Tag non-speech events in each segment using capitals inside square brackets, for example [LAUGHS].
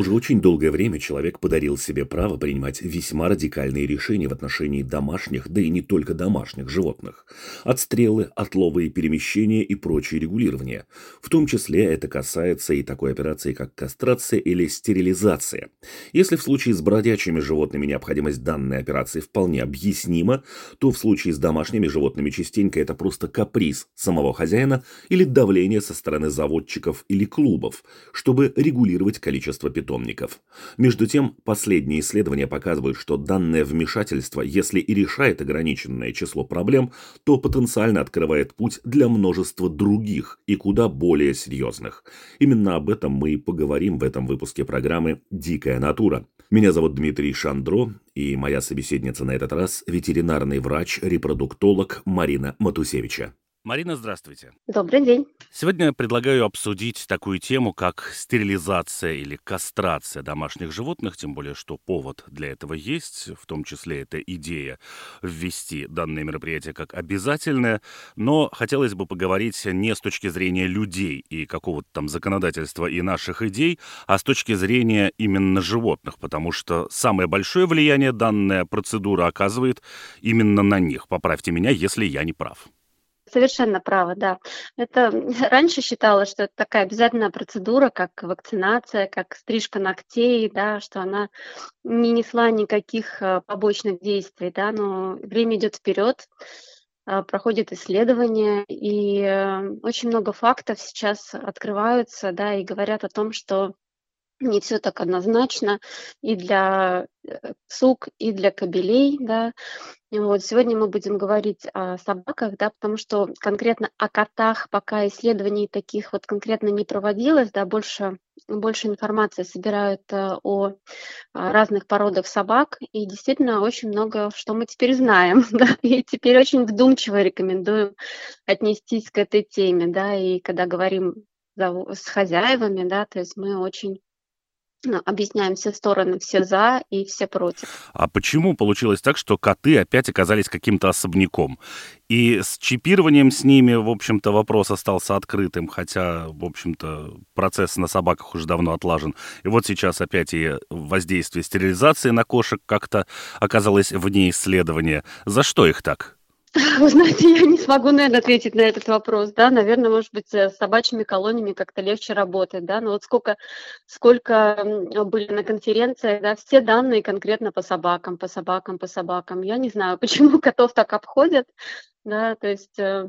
Уже очень долгое время человек подарил себе право принимать весьма радикальные решения в отношении домашних, да и не только домашних животных. Отстрелы, отловы и перемещения и прочие регулирования. В том числе это касается и такой операции, как кастрация или стерилизация. Если в случае с бродячими животными необходимость данной операции вполне объяснима, то в случае с домашними животными частенько это просто каприз самого хозяина или давление со стороны заводчиков или клубов, чтобы регулировать количество питомцев питомников. Между тем, последние исследования показывают, что данное вмешательство, если и решает ограниченное число проблем, то потенциально открывает путь для множества других и куда более серьезных. Именно об этом мы и поговорим в этом выпуске программы «Дикая натура». Меня зовут Дмитрий Шандро, и моя собеседница на этот раз – ветеринарный врач-репродуктолог Марина Матусевича. Марина, здравствуйте. Добрый день. Сегодня предлагаю обсудить такую тему, как стерилизация или кастрация домашних животных, тем более, что повод для этого есть, в том числе это идея ввести данное мероприятие как обязательное, но хотелось бы поговорить не с точки зрения людей и какого-то там законодательства и наших идей, а с точки зрения именно животных, потому что самое большое влияние данная процедура оказывает именно на них. Поправьте меня, если я не прав. Совершенно правы, да. Это [LAUGHS] раньше считалось, что это такая обязательная процедура, как вакцинация, как стрижка ногтей, да, что она не несла никаких э, побочных действий, да, но время идет вперед, э, проходят исследования, и э, очень много фактов сейчас открываются, да, и говорят о том, что не все так однозначно и для сук, и для кобелей, да. Вот, сегодня мы будем говорить о собаках, да, потому что конкретно о котах пока исследований таких вот конкретно не проводилось, да, больше, больше информации собирают э, о разных породах собак, и действительно очень много, что мы теперь знаем, [LAUGHS] да, и теперь очень вдумчиво рекомендуем отнестись к этой теме, да, и когда говорим с хозяевами, да, то есть мы очень объясняем все стороны, все за и все против. А почему получилось так, что коты опять оказались каким-то особняком? И с чипированием с ними, в общем-то, вопрос остался открытым, хотя, в общем-то, процесс на собаках уже давно отлажен. И вот сейчас опять и воздействие стерилизации на кошек как-то оказалось вне исследования. За что их так? [LAUGHS] Вы знаете, я не смогу, наверное, ответить на этот вопрос, да, наверное, может быть, с собачьими колониями как-то легче работать, да, но вот сколько, сколько были на конференциях, да, все данные конкретно по собакам, по собакам, по собакам, я не знаю, [LAUGHS] почему котов так обходят, да, то есть э,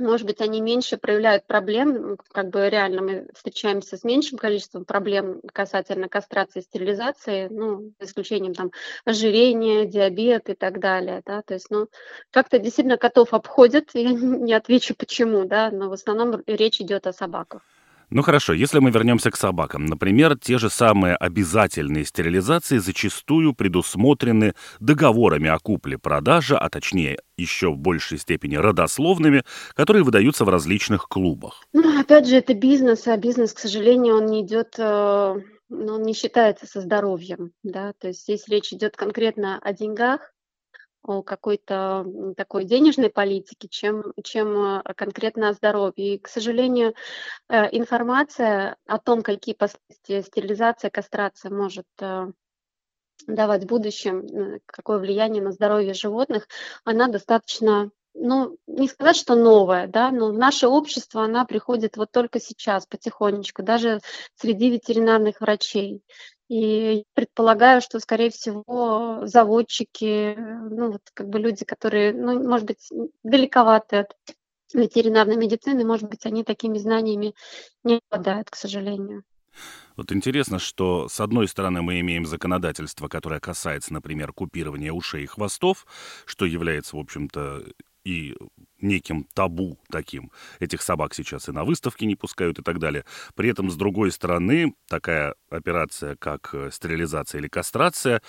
может быть, они меньше проявляют проблем, как бы реально мы встречаемся с меньшим количеством проблем касательно кастрации, стерилизации, ну, за исключением там ожирения, диабет и так далее, да, то есть, ну, как-то действительно котов обходят, [LAUGHS] я не отвечу почему, да, но в основном речь идет о собаках. Ну хорошо, если мы вернемся к собакам. Например, те же самые обязательные стерилизации зачастую предусмотрены договорами о купле-продаже, а точнее еще в большей степени родословными, которые выдаются в различных клубах. Ну, опять же, это бизнес, а бизнес, к сожалению, он не идет э, но он не считается со здоровьем, да, то есть здесь речь идет конкретно о деньгах, о какой-то такой денежной политике, чем, чем э, конкретно о здоровье. И, к сожалению, э, информация о том, какие последствия стерилизация, кастрация может э, давать в будущем, какое влияние на здоровье животных, она достаточно ну, не сказать, что новая, да, но в наше общество она приходит вот только сейчас, потихонечку, даже среди ветеринарных врачей. И предполагаю, что, скорее всего, заводчики, ну, вот как бы люди, которые, ну, может быть, далековаты от ветеринарной медицины, может быть, они такими знаниями не обладают, к сожалению. Вот интересно, что с одной стороны мы имеем законодательство, которое касается, например, купирования ушей и хвостов, что является, в общем-то, и неким табу таким. Этих собак сейчас и на выставке не пускают и так далее. При этом, с другой стороны, такая операция, как э, стерилизация или кастрация,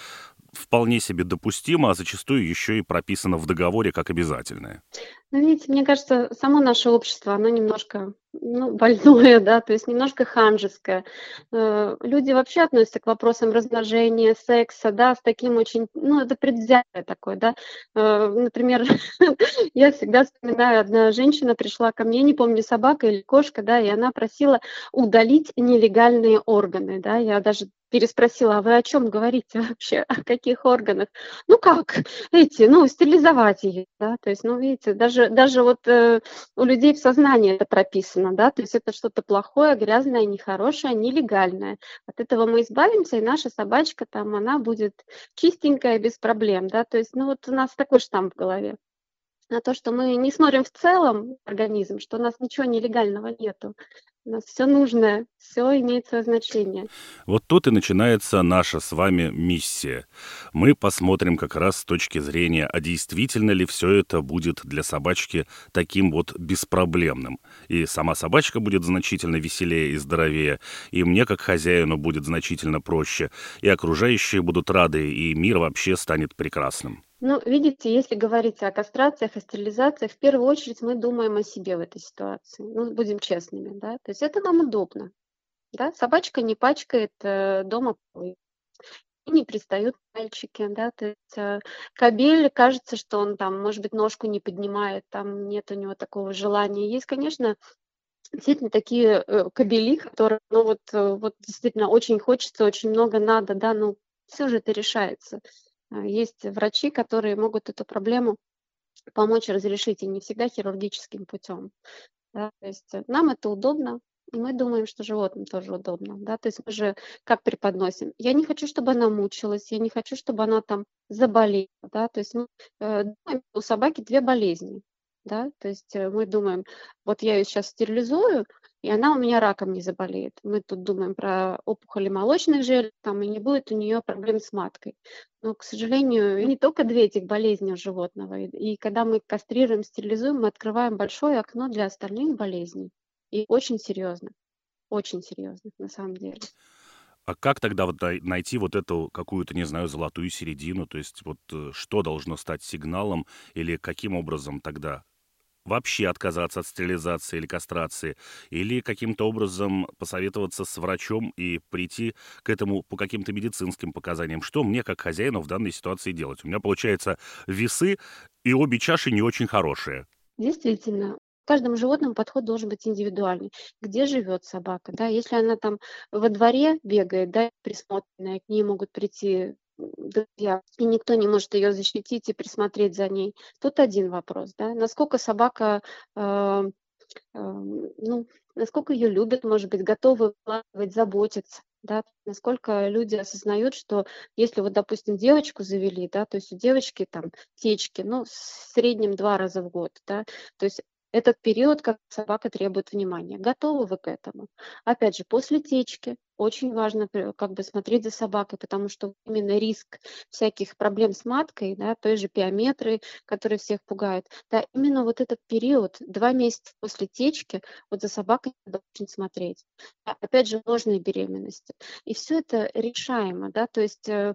вполне себе допустима, а зачастую еще и прописана в договоре как обязательная. Ну, видите, мне кажется, само наше общество, оно немножко ну, [LAUGHS] больное, да, то есть немножко ханжеское. Э, люди вообще относятся к вопросам размножения, секса, да, с таким очень, ну, это предвзятое такое, да. Э, например, [LAUGHS] я всегда вспоминаю, одна женщина пришла ко мне, не помню, собака или кошка, да, и она просила удалить нелегальные органы, да, я даже переспросила, а вы о чем говорите вообще, [LAUGHS] о каких органах? Ну как, эти, ну, стерилизовать ее, да, то есть, ну, видите, даже, даже вот э, у людей в сознании это прописано, да, то есть это что-то плохое, грязное, нехорошее, нелегальное. От этого мы избавимся, и наша собачка там, она будет чистенькая, без проблем, да, то есть, ну, вот у нас такой штамп в голове на то, что мы не смотрим в целом организм, что у нас ничего нелегального нету. У нас все нужное, все имеет свое значение. Вот тут и начинается наша с вами миссия. Мы посмотрим как раз с точки зрения, а действительно ли все это будет для собачки таким вот беспроблемным. И сама собачка будет значительно веселее и здоровее, и мне как хозяину будет значительно проще, и окружающие будут рады, и мир вообще станет прекрасным. Ну, видите, если говорить о кастрациях, о стерилизациях, в первую очередь мы думаем о себе в этой ситуации. Ну, будем честными, да. То есть это нам удобно. Да? Собачка не пачкает э, дома полы, не пристают мальчики, да, то есть э, кобель, кажется, что он там, может быть, ножку не поднимает, там нет у него такого желания. Есть, конечно, действительно такие э, кобели, которые, ну вот, э, вот действительно очень хочется, очень много надо, да, ну все же это решается. А, есть врачи, которые могут эту проблему помочь разрешить, и не всегда хирургическим путем. Да, то есть э, нам это удобно, и мы думаем, что животным тоже удобно. Да? То есть мы же как преподносим? Я не хочу, чтобы она мучилась, я не хочу, чтобы она там заболела. Да? То есть мы э, думаем, у собаки две болезни. Да? То есть э, мы думаем, вот я ее сейчас стерилизую, и она у меня раком не заболеет. Мы тут думаем про опухоли молочных желез, там, и не будет у нее проблем с маткой. Но, к сожалению, не только две этих болезни у животного. И, и когда мы кастрируем, стерилизуем, мы открываем большое окно для остальных болезней. И очень серьезно, очень серьезно на самом деле. А как тогда вот найти вот эту какую-то, не знаю, золотую середину? То есть вот э, что должно стать сигналом или каким образом тогда вообще отказаться от стерилизации или кастрации, или каким-то образом посоветоваться с врачом и прийти к этому по каким-то медицинским показаниям. Что мне, как хозяину, в данной ситуации делать? У меня, получается, весы, и обе чаши не очень хорошие. Действительно, каждому животному подход должен быть индивидуальный. Где живет собака, да, если она там во дворе бегает, да, присмотренная, к ней могут прийти друзья, и никто не может ее защитить и присмотреть за ней. Тут один вопрос, да, насколько собака, э, э, ну, насколько ее любят, может быть, готовы вкладывать, заботиться, да, насколько люди осознают, что если вот, допустим, девочку завели, да, то есть у девочки там течки, ну, в среднем два раза в год, да, то есть этот период, как собака требует внимания. Готовы вы к этому? Опять же, после течки очень важно как бы смотреть за собакой, потому что именно риск всяких проблем с маткой, да, той же пиометры, которые всех пугают, да, именно вот этот период, два месяца после течки, вот за собакой надо очень смотреть. А, опять же, ложные беременности. И все это решаемо, да, то есть э,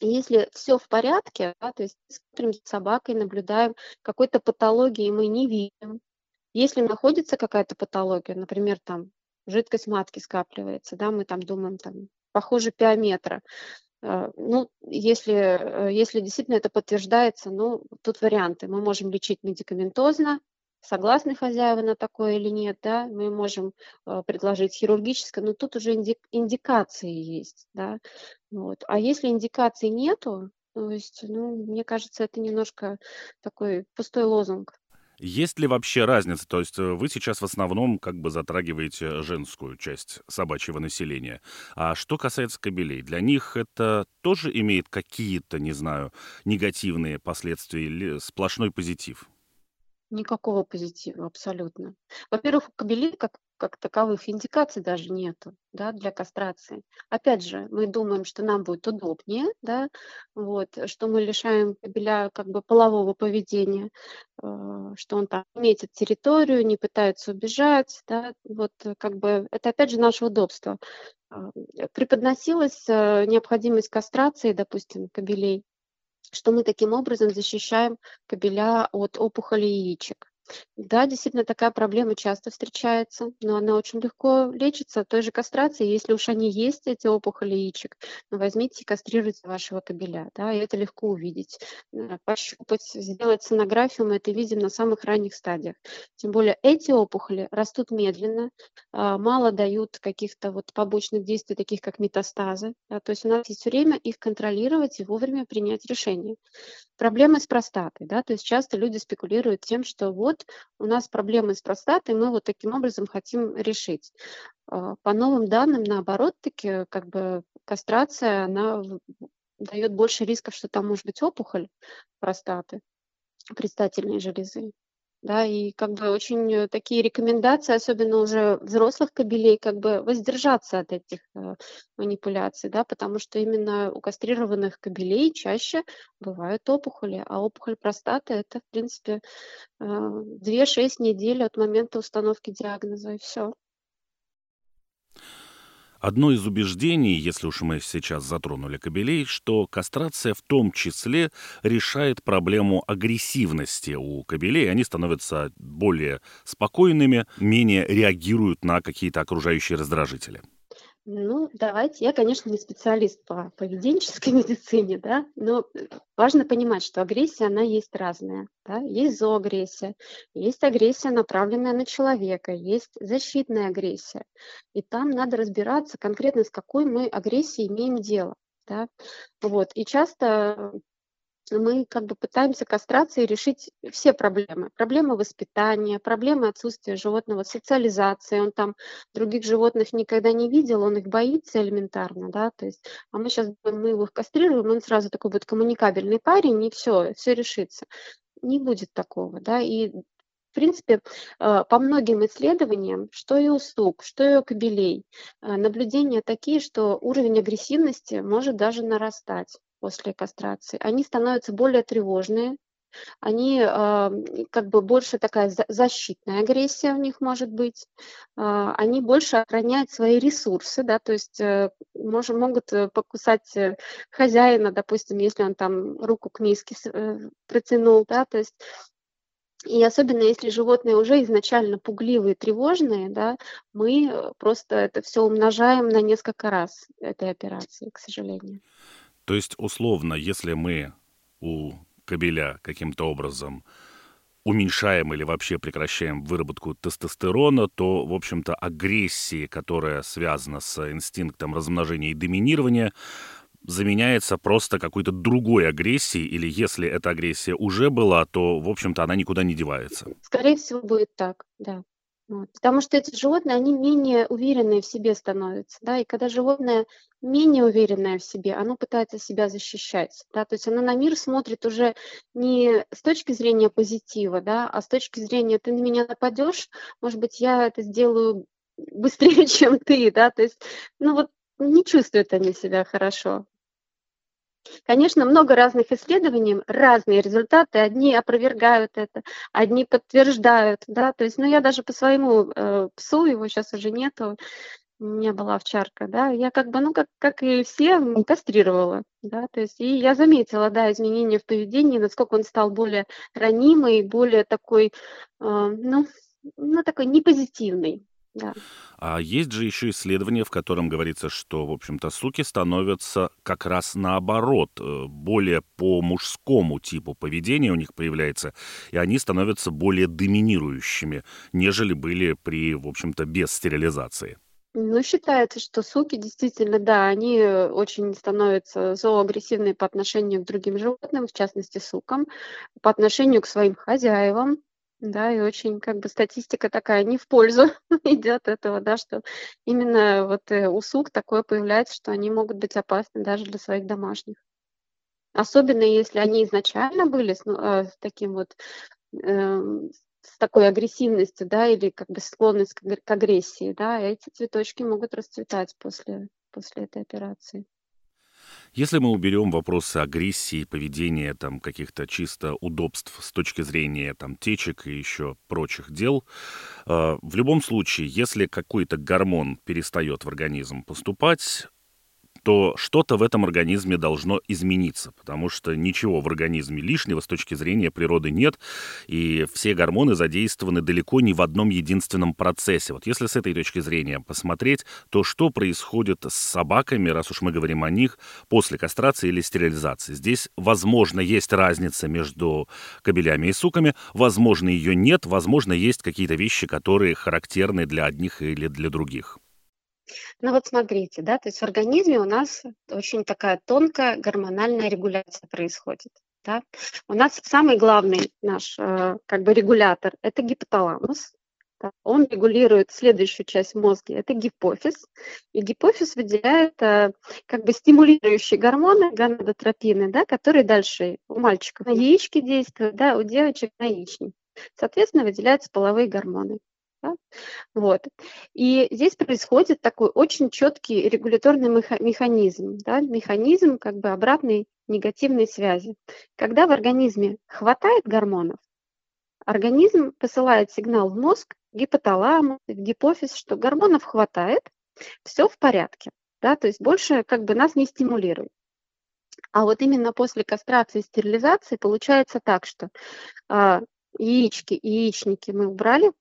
если все в порядке, да, то есть смотрим за собакой, наблюдаем какой-то патологии мы не видим. Если находится какая-то патология, например, там жидкость матки скапливается, да, мы там думаем, там, похоже, пиометра. Э, ну, если, э, если действительно это подтверждается, ну, тут варианты. Мы можем лечить медикаментозно, согласны хозяева на такое или нет, да, мы можем э, предложить хирургическое, но тут уже инди, индикации есть, да, вот. А если индикаций нету, то есть, ну, мне кажется, это немножко такой пустой лозунг. Есть ли вообще разница? То есть э, вы сейчас в основном как бы затрагиваете женскую часть собачьего населения. А что касается кобелей, для них это тоже имеет какие-то, не знаю, негативные последствия или сплошной позитив? Никакого позитива абсолютно. Во-первых, у кобелей, как как таковых индикаций даже нету, да, для кастрации. Опять же, мы думаем, что нам будет удобнее, да, вот, что мы лишаем кобеля как бы полового поведения, э, что он там метит территорию, не пытается убежать, да, вот как бы это опять же наше удобство. А, преподносилась э, необходимость кастрации, допустим, кобелей, что мы таким образом защищаем кобеля от опухоли яичек. Да, действительно, такая проблема часто встречается, но она очень легко лечится той же кастрацией. Если уж они есть, эти опухоли яичек, ну, возьмите и кастрируйте вашего кобеля, да, и это легко увидеть, э, пощупать, сделать сонографию, мы это видим на самых ранних стадиях. Тем более эти опухоли растут медленно, а, мало дают каких-то вот побочных действий, таких как метастазы, да, то есть у нас есть время их контролировать и вовремя принять решение. Проблемы с простатой, да, то есть часто люди спекулируют тем, что вот у нас проблемы с простатой, мы вот таким образом хотим решить. А, по новым данным, наоборот, таки как бы кастрация, она дает больше рисков, что там может быть опухоль простаты, предстательной железы да, и как бы очень э, такие рекомендации, особенно уже взрослых кобелей, как бы воздержаться от этих э, манипуляций, да, потому что именно у кастрированных кобелей чаще бывают опухоли, а опухоль простаты это, в принципе, э, 2-6 недель от момента установки диагноза, и все. Одно из убеждений, если уж мы сейчас затронули кобелей, что кастрация в том числе решает проблему агрессивности у кобелей. Они становятся более спокойными, менее реагируют на какие-то окружающие раздражители. Ну, давайте. Я, конечно, не специалист по поведенческой [LAUGHS] медицине, да, но важно понимать, что агрессия, она есть разная. Да? Есть зооагрессия, есть агрессия, направленная на человека, есть защитная агрессия. И там надо разбираться конкретно, с какой мы агрессией имеем дело. Да? Вот. И часто мы как бы пытаемся кастрацией решить все проблемы. Проблемы воспитания, проблемы отсутствия животного, социализации. Он там других животных никогда не видел, он их боится элементарно, да, то есть, а мы сейчас мы его кастрируем, он сразу такой будет коммуникабельный парень, и все, все решится. Не будет такого, да, и в принципе, э, по многим исследованиям, что и у сук, что и у кобелей, э, наблюдения такие, что уровень агрессивности может даже нарастать после кастрации, они становятся более тревожные, они э, как бы больше такая защитная агрессия у них может быть, э, они больше охраняют свои ресурсы, да, то есть э, мож, могут э, покусать э, хозяина, допустим, если он там руку к миске протянул, да, то есть и особенно если животные уже изначально пугливые, тревожные, да, мы просто это все умножаем на несколько раз этой операции, к сожалению. То есть, условно, если мы у кобеля каким-то образом уменьшаем или вообще прекращаем выработку тестостерона, то, в общем-то, агрессии, которая связана с инстинктом размножения и доминирования, заменяется просто какой-то другой агрессией, или если эта агрессия уже была, то, в общем-то, она никуда не девается. Скорее всего, будет так, да. Потому что эти животные, они менее уверенные в себе становятся, да, и когда животное менее уверенное в себе, оно пытается себя защищать, да, то есть оно на мир смотрит уже не с точки зрения позитива, да, а с точки зрения ты на меня нападешь, может быть, я это сделаю быстрее, [LAUGHS] чем ты, да, то есть, ну вот не чувствуют они себя хорошо. Конечно, много разных исследований, разные результаты. Одни опровергают это, одни подтверждают, да, то есть, ну, я даже по своему э, псу, его сейчас уже нету, у меня была овчарка, да, я как бы, ну, как, как и все, кастрировала, да, то есть, и я заметила, да, изменения в поведении, насколько он стал более ранимый, более такой, э, ну, ну, такой непозитивный, да. А есть же еще исследование, в котором говорится, что, в общем-то, суки становятся как раз наоборот, э, более по мужскому типу поведения у них появляется, и они становятся более доминирующими, нежели были при, в общем-то, без стерилизации. Ну, считается, что суки действительно, да, они очень становятся зооагрессивные по отношению к другим животным, в частности, сукам, по отношению к своим хозяевам, да, и очень как бы статистика такая не в пользу [LAUGHS] идет этого, да, что именно вот э, у сук такое появляется, что они могут быть опасны даже для своих домашних. Особенно если они изначально были с, ну, э, с таким вот э, с такой агрессивностью, да, или как бы склонность к агрессии, да, эти цветочки могут расцветать после, после этой операции. Если мы уберем вопросы агрессии, поведения, там, каких-то чисто удобств с точки зрения там, течек и еще прочих дел, э, в любом случае, если какой-то гормон перестает в организм поступать, то что-то в этом организме должно измениться, потому что ничего в организме лишнего с точки зрения природы нет, и все гормоны задействованы далеко не в одном единственном процессе. Вот если с этой точки зрения посмотреть, то что происходит с собаками, раз уж мы говорим о них, после кастрации или стерилизации? Здесь, возможно, есть разница между кобелями и суками, возможно, ее нет, возможно, есть какие-то вещи, которые характерны для одних или для других. Ну вот смотрите, да, то есть в организме у нас очень такая тонкая гормональная регуляция происходит. Да? У нас самый главный наш э, как бы регулятор – это гипоталамус. Да? Он регулирует следующую часть мозга – это гипофиз. И гипофиз выделяет э, как бы стимулирующие гормоны, гонадотропины, да, которые дальше у мальчиков на яички действуют, да, у девочек на яичник. Соответственно, выделяются половые гормоны. Да? Вот. И здесь происходит такой очень четкий регуляторный механизм, да? механизм как бы обратной негативной связи. Когда в организме хватает гормонов, организм посылает сигнал в мозг, гипоталамус, в гипофиз, что гормонов хватает, все в порядке, да, то есть больше как бы нас не стимулирует. А вот именно после кастрации и стерилизации получается так, что а, яички яичники мы убрали,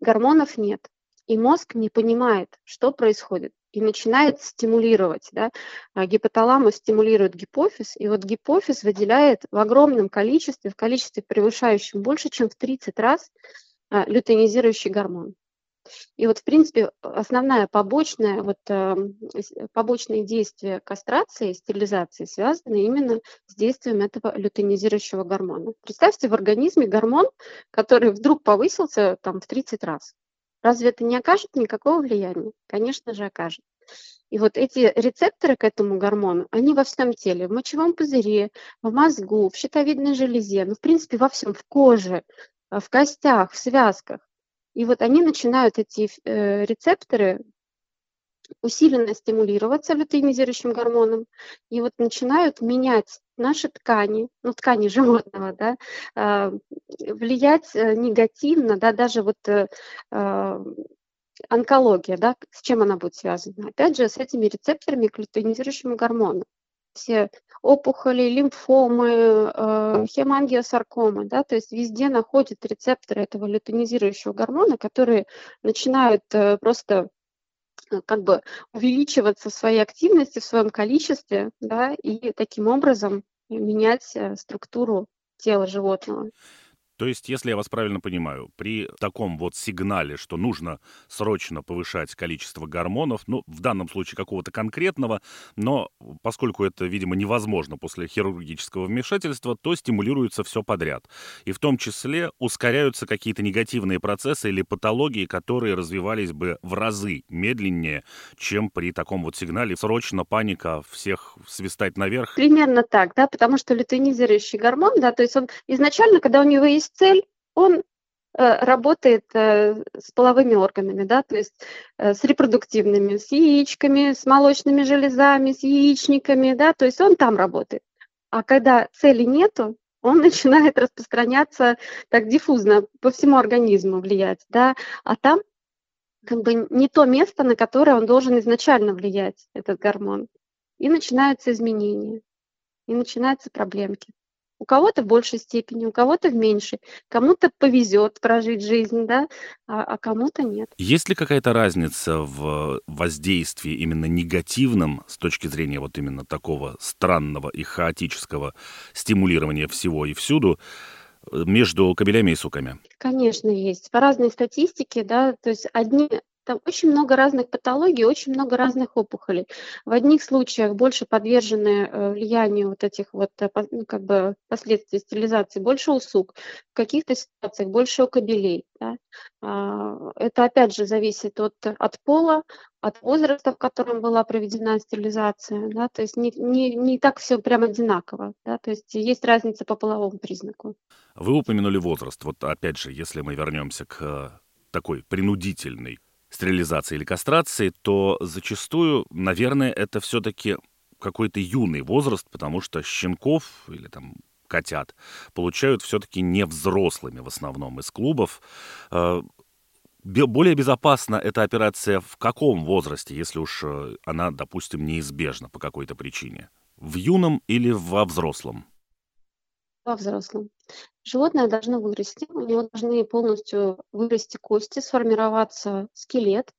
гормонов нет, и мозг не понимает, что происходит, и начинает стимулировать. Да? А гипоталамус стимулирует гипофиз, и вот гипофиз выделяет в огромном количестве, в количестве превышающем больше, чем в 30 раз а, лютeinизирующий гормон. И вот, в принципе, основная побочная, вот, э, побочные действия кастрации стерилизации связаны именно с действием этого лютeinизирующего гормона. Представьте, в организме гормон, который вдруг повысился там, в 30 раз. Разве это не окажет никакого влияния? Конечно же, окажет. И вот эти рецепторы к этому гормону, они во всем теле, в мочевом пузыре, в мозгу, в щитовидной железе, ну, в принципе, во всем, в коже, в костях, в связках. И вот они начинают, эти э, рецепторы, усиленно стимулироваться лютеинизирующим гормоном, и вот начинают менять наши ткани, ну, ткани животного, да, э, влиять э, негативно, да, даже вот э, э, онкология, да, с чем она будет связана? Опять же, с этими рецепторами к лютеинизирующему гормону опухоли, лимфомы, э, хемангиосаркомы, да, то есть везде находят рецепторы этого лютонизирующего гормона, которые начинают э, просто э, как бы увеличиваться в своей активности, в своем количестве, да, и таким образом менять структуру тела животного. То есть, если я вас правильно понимаю, при таком вот сигнале, что нужно срочно повышать количество гормонов, ну, в данном случае какого-то конкретного, но поскольку это, видимо, невозможно после хирургического вмешательства, то стимулируется все подряд. И в том числе ускоряются какие-то негативные процессы или патологии, которые развивались бы в разы медленнее, чем при таком вот сигнале. Срочно паника, всех свистать наверх. Примерно так, да, потому что лютeinизирующий гормон, да, то есть он изначально, когда у него есть есть цель, он э, работает э, с половыми органами, да, то есть э, с репродуктивными, с яичками, с молочными железами, с яичниками, да, то есть он там работает. А когда цели нету, он [LAUGHS] начинает распространяться так диффузно по всему организму влиять, да, а там как бы не то место, на которое он должен изначально влиять, этот гормон. И начинаются изменения, и начинаются проблемки. У кого-то в большей степени, у кого-то в меньшей. Кому-то повезет прожить жизнь, да, а, а кому-то нет. Есть ли какая-то разница в воздействии именно негативном с точки зрения вот именно такого странного и хаотического стимулирования всего и всюду между кабелями и суками? Конечно, есть. По разной статистике, да, то есть одни Там очень много разных патологий, очень много разных опухолей. В одних случаях больше подвержены э, влиянию вот этих вот э, ну, как бы последствий стерилизации, больше усуг, в каких-то ситуациях больше окобелей. Да? А, это опять же зависит от, от пола, от возраста, в котором была проведена стерилизация, да, то есть не, не, не так все прям одинаково, да, то есть есть разница по половому признаку. Вы упомянули возраст. Вот опять же, если мы вернемся к э, такой принудительной стерилизации или кастрации, то зачастую, наверное, это все-таки какой-то юный возраст, потому что щенков или там котят получают все-таки не взрослыми в основном из клубов. Э, более безопасна эта операция в каком возрасте, если уж э, она, допустим, неизбежна по какой-то причине? В юном или во взрослом? Во взрослом. Животное должно вырасти, у него должны полностью вырасти кости, сформироваться скелет,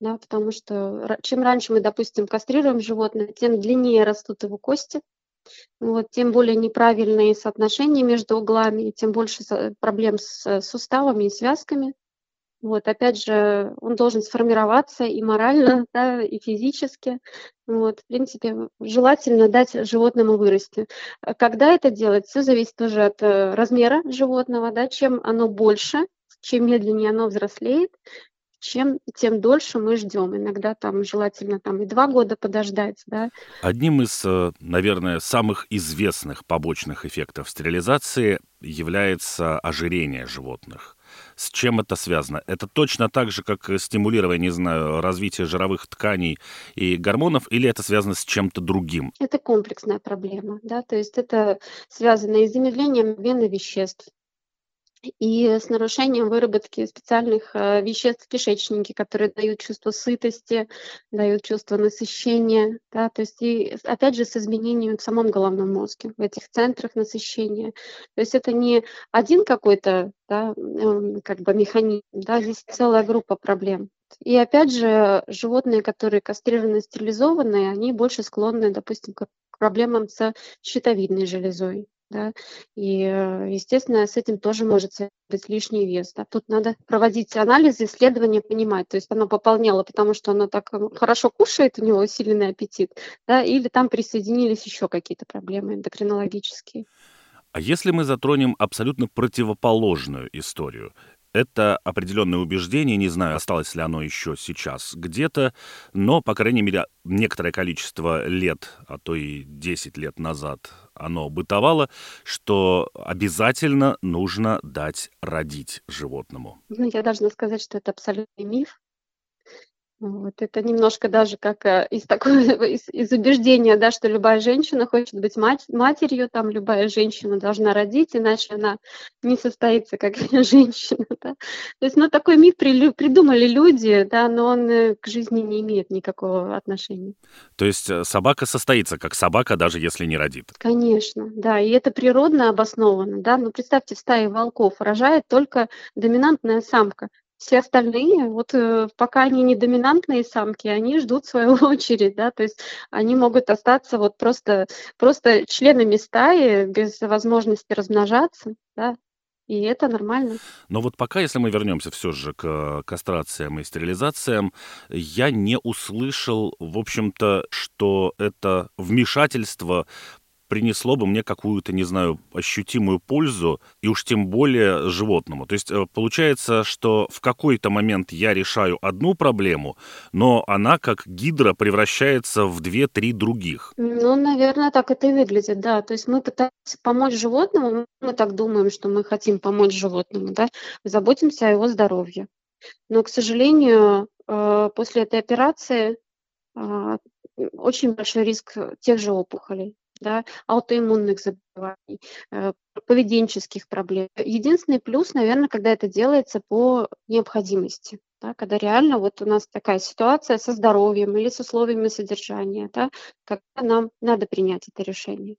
да, потому что чем раньше мы, допустим, кастрируем животное, тем длиннее растут его кости, вот, тем более неправильные соотношения между углами, тем больше проблем с суставами и связками. Вот, опять же, он должен сформироваться и морально, [LAUGHS] да, и физически. Вот, в принципе, желательно дать животному вырасти. А когда это делать, все зависит тоже от э, размера животного, да, чем оно больше, чем медленнее оно взрослеет, чем тем дольше мы ждем. Иногда там желательно там и два года подождать, да. Одним из, э, наверное, самых известных побочных эффектов стерилизации является ожирение животных. С чем это связано? Это точно так же, как стимулирование, не знаю, развития жировых тканей и гормонов, или это связано с чем-то другим? Это комплексная проблема, да, то есть это связано и с замедлением обмена веществ, и с нарушением выработки специальных э, веществ в кишечнике, которые дают чувство сытости, дают чувство насыщения, да, то есть и опять же с изменениями в самом головном мозге, в этих центрах насыщения. То есть это не один какой-то да, как бы механизм, да, здесь целая группа проблем. И опять же, животные, которые кастрированы, стерилизованы, они больше склонны, допустим, к проблемам с щитовидной железой да, и, э, естественно, с этим тоже может быть лишний вес, да. Тут надо проводить анализы, исследования, понимать, то есть оно пополняло, потому что оно так хорошо кушает, у него усиленный аппетит, да, или там присоединились еще какие-то проблемы эндокринологические. А если мы затронем абсолютно противоположную историю, это определенное убеждение, не знаю, осталось ли оно еще сейчас где-то, но, по крайней мере, некоторое количество лет, а то и 10 лет назад оно бытовало, что обязательно нужно дать родить животному. Ну, я должна сказать, что это абсолютный миф. Вот это немножко даже как э, из такого [LAUGHS] из, из убеждения, да, что любая женщина хочет быть мать, матерью, там любая женщина должна родить, иначе она не состоится как [LAUGHS] женщина. Да. То есть, ну, такой миф при, придумали люди, да, но он э, к жизни не имеет никакого отношения. То есть э, собака состоится как собака, даже если не родит? Конечно, да, и это природно обосновано, да. Но представьте, в стае волков рожает только доминантная самка. Все остальные, вот э, пока они не доминантные самки, они ждут свою [LAUGHS] очередь, да, то есть они могут остаться вот просто, просто членами стаи без возможности размножаться, да, и это нормально. Но вот пока, если мы вернемся все же к кастрациям и стерилизациям, я не услышал, в общем-то, что это вмешательство принесло бы мне какую-то, не знаю, ощутимую пользу, и уж тем более животному. То есть э, получается, что в какой-то момент я решаю одну проблему, но она как гидра превращается в две-три других. Ну, наверное, так это и выглядит, да. То есть мы пытаемся помочь животному, мы так думаем, что мы хотим помочь животному, да, заботимся о его здоровье. Но, к сожалению, э, после этой операции а, очень большой риск тех же опухолей да, аутоиммунных заболеваний, э, поведенческих проблем. Единственный плюс, наверное, когда это делается по необходимости, да, когда реально вот у нас такая ситуация со здоровьем или с условиями содержания, да, когда нам надо принять это решение.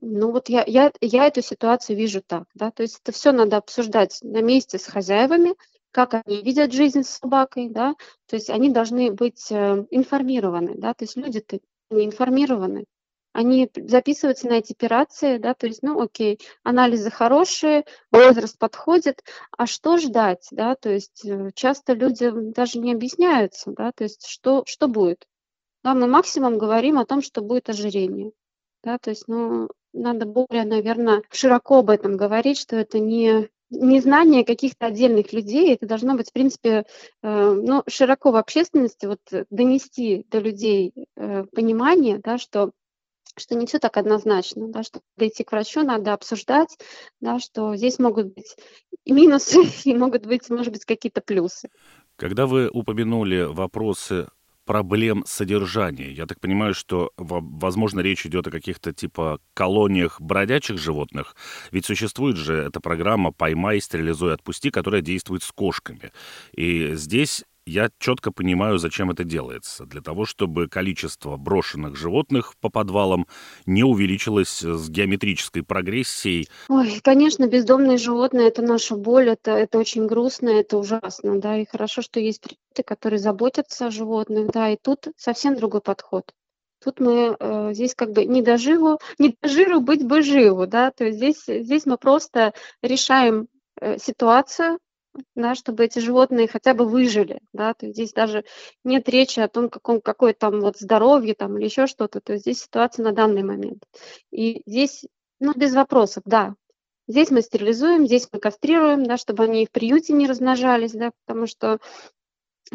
Ну вот я, я, я эту ситуацию вижу так, да, то есть это все надо обсуждать на месте с хозяевами, как они видят жизнь с собакой, да, то есть они должны быть э, информированы, да, то есть люди-то не информированы, они записываются на эти операции, да, то есть, ну, окей, анализы хорошие, возраст подходит, а что ждать, да, то есть э, часто люди даже не объясняются, да, то есть что, что будет. Да, мы максимум говорим о том, что будет ожирение, да, то есть, ну, надо более, наверное, широко об этом говорить, что это не незнание каких-то отдельных людей, это должно быть, в принципе, э, ну, широко в общественности вот донести до людей э, понимание, да, что что не все так однозначно, да, что идти к врачу, надо обсуждать, да, что здесь могут быть и минусы, [LAUGHS] и могут быть, может быть, какие-то плюсы. Когда вы упомянули вопросы проблем содержания. Я так понимаю, что, возможно, речь идет о каких-то типа колониях бродячих животных. Ведь существует же эта программа «Поймай, стерилизуй, отпусти», которая действует с кошками. И здесь я четко понимаю, зачем это делается. Для того, чтобы количество брошенных животных по подвалам не увеличилось с геометрической прогрессией. Ой, конечно, бездомные животные – это наша боль, это, это очень грустно, это ужасно, да, и хорошо, что есть приюты, которые заботятся о животных, да, и тут совсем другой подход. Тут мы э, здесь как бы не до живу, не до жиру быть бы живу, да, то есть здесь, здесь мы просто решаем э, ситуацию, да, чтобы эти животные хотя бы выжили, да, то есть здесь даже нет речи о том, каком, какое там вот здоровье там или еще что-то, то есть здесь ситуация на данный момент. И здесь, ну, без вопросов, да, здесь мы стерилизуем, здесь мы кастрируем, да, чтобы они в приюте не размножались, да, потому что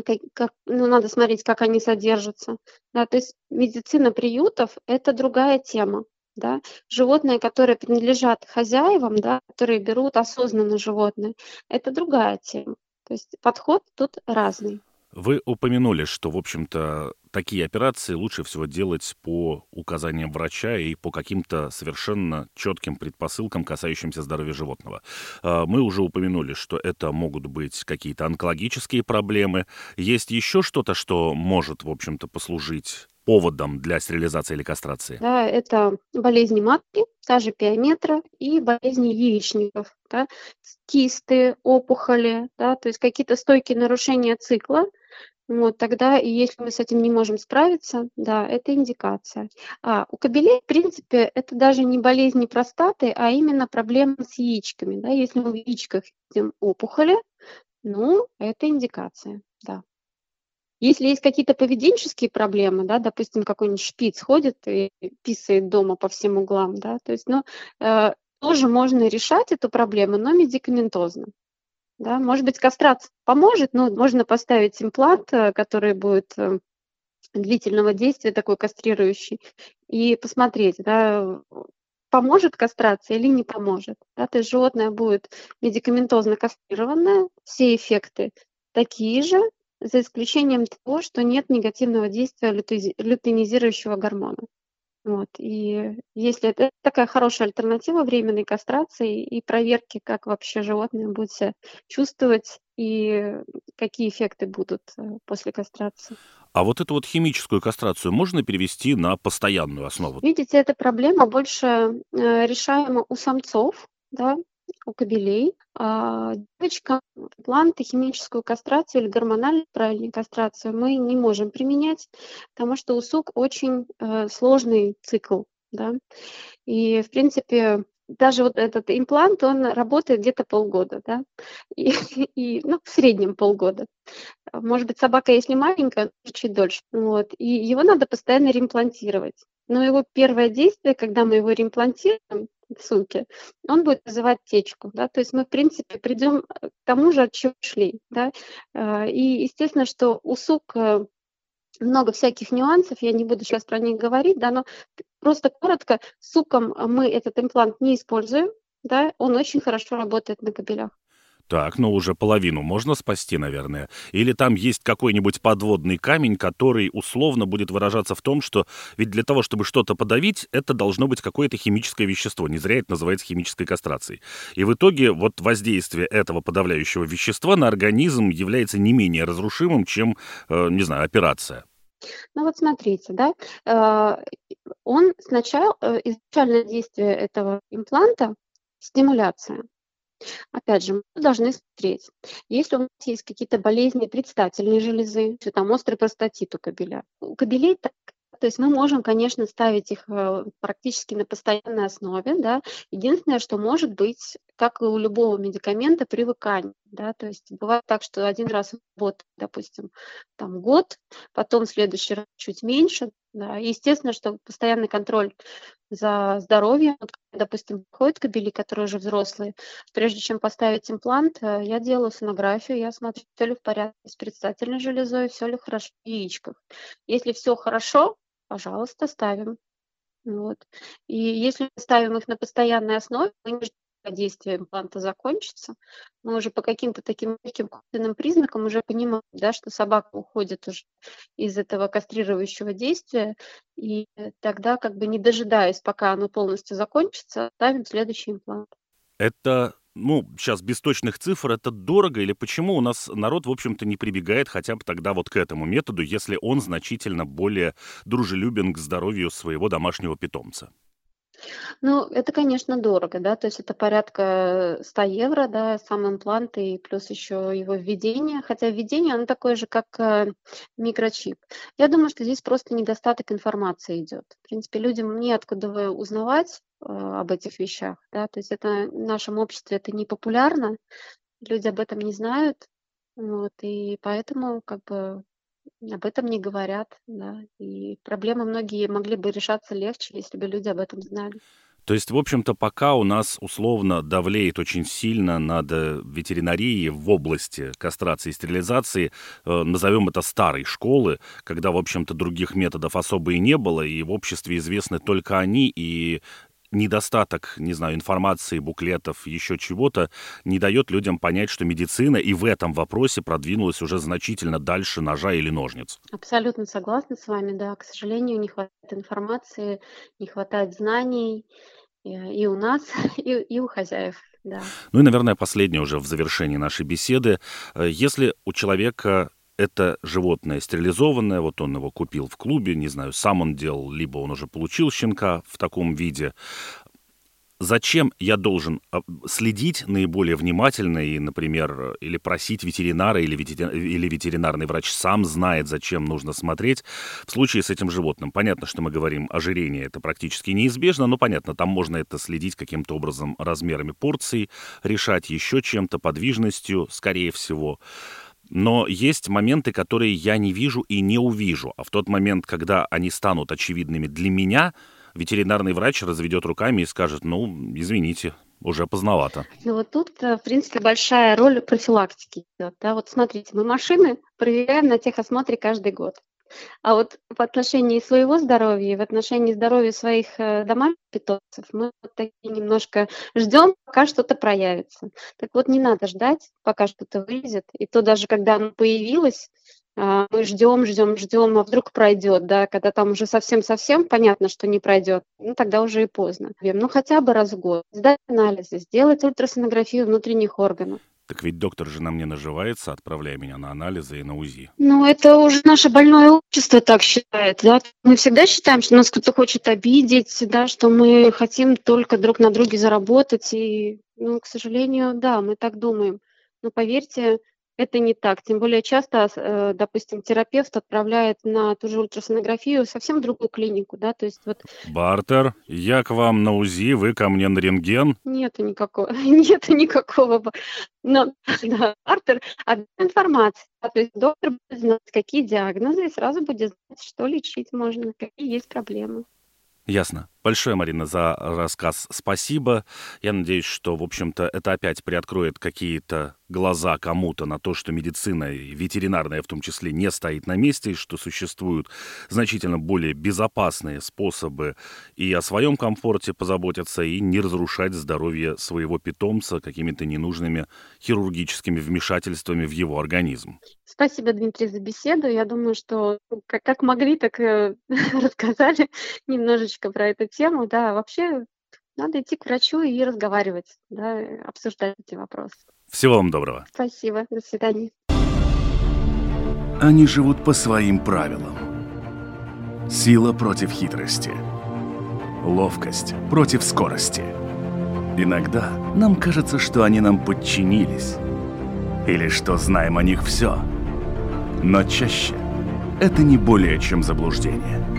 как, как, ну, надо смотреть, как они содержатся, да, то есть медицина приютов – это другая тема, да, животные, которые принадлежат хозяевам, да, которые берут осознанно животные, это другая тема. То есть подход тут разный. Вы упомянули, что, в общем-то, такие операции лучше всего делать по указаниям врача и по каким-то совершенно четким предпосылкам, касающимся здоровья животного. А, мы уже упомянули, что это могут быть какие-то онкологические проблемы. Есть еще что-то, что может, в общем-то, послужить поводом для стерилизации или кастрации? Да, это болезни матки, та же пиометра и болезни яичников, да, кисты, опухоли, да, то есть какие-то стойкие нарушения цикла, вот тогда, и если мы с этим не можем справиться, да, это индикация. А у кобелей, в принципе, это даже не болезни простаты, а именно проблемы с яичками. Да? Если мы в яичках видим опухоли, ну, это индикация, да. Если есть какие-то поведенческие проблемы, да, допустим, какой-нибудь шпиц ходит и писает дома по всем углам, да, то есть, ну, э, тоже можно решать эту проблему, но медикаментозно. Да. Может быть, кастрация поможет, но можно поставить имплант, э, который будет э, длительного действия, такой кастрирующий, и посмотреть, да, поможет кастрация или не поможет. Да, то есть животное будет медикаментозно кастрированное, все эффекты такие же, за исключением того, что нет негативного действия лютeinизирующего гормона. Вот. И если это такая хорошая альтернатива временной кастрации и проверки, как вообще животное будет себя чувствовать и какие эффекты будут э, после кастрации. А вот эту вот химическую кастрацию можно перевести на постоянную основу? Видите, эта проблема больше э, решаема у самцов, да, у кобелей. А девочкам импланты, химическую кастрацию или гормональную правильную кастрацию мы не можем применять, потому что у сук очень э, сложный цикл. Да? И, в принципе, даже вот этот имплант, он работает где-то полгода, да, и, и, ну, в среднем полгода. Может быть, собака, если маленькая, чуть дольше, вот, и его надо постоянно реимплантировать. Но его первое действие, когда мы его реимплантируем, сумке, он будет вызывать течку, да, то есть мы, в принципе, придем к тому же, от чего шли, да, а, и естественно, что у сук э, много всяких нюансов, я не буду сейчас про них говорить, да, но просто коротко, суком мы этот имплант не используем, да, он очень хорошо работает на кабелях. Так, ну уже половину можно спасти, наверное. Или там есть какой-нибудь подводный камень, который условно будет выражаться в том, что ведь для того, чтобы что-то подавить, это должно быть какое-то химическое вещество. Не зря это называется химической кастрацией. И в итоге вот воздействие этого подавляющего вещества на организм является не менее разрушимым, чем, э, не знаю, операция. Ну вот смотрите, да, э, он сначала, э, изначальное действие этого импланта – стимуляция. Опять же, мы должны смотреть, если у нас есть какие-то болезни предстательной железы, что там острый простатит у кобеля. У кобелей так То есть мы можем, конечно, ставить их э, практически на постоянной основе, да. Единственное, что может быть, как и у любого медикамента, привыкание, да. То есть бывает так, что один раз работает, допустим, там год, потом в следующий раз чуть меньше, да. естественно, что постоянный контроль за здоровьем, вот, допустим, ходят кобели, которые уже взрослые, прежде чем поставить имплант, э, я делаю сонографию, я смотрю, все ли в порядке с предстательной железой, все ли хорошо в яичках. Если все хорошо, пожалуйста, ставим. Вот. И если ставим их на постоянной основе, мы не действие импланта закончится, мы уже по каким-то таким легким косвенным признакам уже понимаем, да, что собака уходит уже из этого кастрирующего действия, и тогда, как бы не дожидаясь, пока оно полностью закончится, ставим следующий имплант. Это ну, сейчас без точных цифр, это дорого или почему у нас народ, в общем-то, не прибегает хотя бы тогда вот к этому методу, если он значительно более дружелюбен к здоровью своего домашнего питомца? Ну, это, конечно, дорого, да, то есть это порядка 100 евро, да, сам имплант и плюс еще его введение, хотя введение, оно такое же, как э, микрочип. Я думаю, что здесь просто недостаток информации идет. В принципе, людям неоткуда узнавать, а, об этих вещах, да, то есть это в нашем обществе это не популярно, люди об этом не знают, вот, и поэтому как бы об этом не говорят, да, и проблемы многие могли бы решаться легче, если бы люди об этом знали. То есть, в общем-то, пока у нас условно давлеет очень сильно над э, ветеринарией в области кастрации и стерилизации, э, назовем это старой школы, когда, в общем-то, других методов особо и не было, и в обществе известны только они, и недостаток, не знаю, информации, буклетов, еще чего-то, не дает людям понять, что медицина и в этом вопросе продвинулась уже значительно дальше ножа или ножниц. Абсолютно согласна с вами, да. К сожалению, не хватает информации, не хватает знаний и, и у нас, [LAUGHS] и, и у хозяев. Да. Ну и, наверное, последнее уже в завершении нашей беседы. Э, если у человека это животное стерилизованное, вот он его купил в клубе, не знаю, сам он делал, либо он уже получил щенка в таком виде. Зачем я должен а, следить наиболее внимательно и, например, или просить ветеринара, или, ветеринар, или ветеринарный врач сам знает, зачем нужно смотреть в случае с этим животным? Понятно, что мы говорим ожирение, это практически неизбежно, но понятно, там можно это следить каким-то образом размерами порций, решать еще чем-то, подвижностью, скорее всего. Но есть моменты, которые я не вижу и не увижу. А в тот момент, когда они станут очевидными для меня, ветеринарный врач разведет руками и скажет, ну, извините, уже поздновато. Ну вот тут, э, в принципе, большая роль профилактики. Да? Вот смотрите, мы машины проверяем на техосмотре каждый год. А вот в отношении своего здоровья и в отношении здоровья своих э, домашних питомцев мы вот такие немножко ждем, пока что-то проявится. Так вот, не надо ждать, пока что-то вылезет. И то даже когда оно появилось, а, мы ждем, ждем, ждем, а вдруг пройдет, да, когда там уже совсем-совсем понятно, что не пройдет, ну тогда уже и поздно. Ну хотя бы раз в год сдать анализы, сделать ультрасонографию внутренних органов. Так ведь доктор же на мне наживается, отправляя меня на анализы и на УЗИ. Ну, это уже наше больное общество так считает, да. Мы всегда считаем, что нас кто-то хочет обидеть, да, что мы хотим только друг на друге заработать. И, ну, к сожалению, да, мы так думаем. Но поверьте, это не так. Тем более часто, э, допустим, терапевт отправляет на ту же ультрасонографию совсем другую клинику, да, то есть вот... Бартер, я к вам на УЗИ, вы ко мне на рентген? Нет [LAUGHS] никакого, нет никакого. Но, [LAUGHS] да, бартер, одна информация. То есть доктор будет знать, какие диагнозы, и сразу будет знать, что лечить можно, какие есть проблемы. Ясно. Большое, Марина, за рассказ спасибо. Я надеюсь, что, в общем-то, это опять приоткроет какие-то глаза кому-то на то, что медицина, и ветеринарная в том числе, не стоит на месте, что существуют значительно более безопасные способы и о своем комфорте позаботиться, и не разрушать здоровье своего питомца какими-то ненужными хирургическими вмешательствами в его организм. Спасибо, Дмитрий, за беседу. Я думаю, что как, могли, так и [LAUGHS] рассказали немножечко про это тему, да, вообще надо идти к врачу и разговаривать, да, обсуждать эти вопросы. Всего вам доброго. Спасибо, до свидания. Они живут по своим правилам. Сила против хитрости. Ловкость против скорости. Иногда нам кажется, что они нам подчинились. Или что знаем о них все. Но чаще это не более чем заблуждение.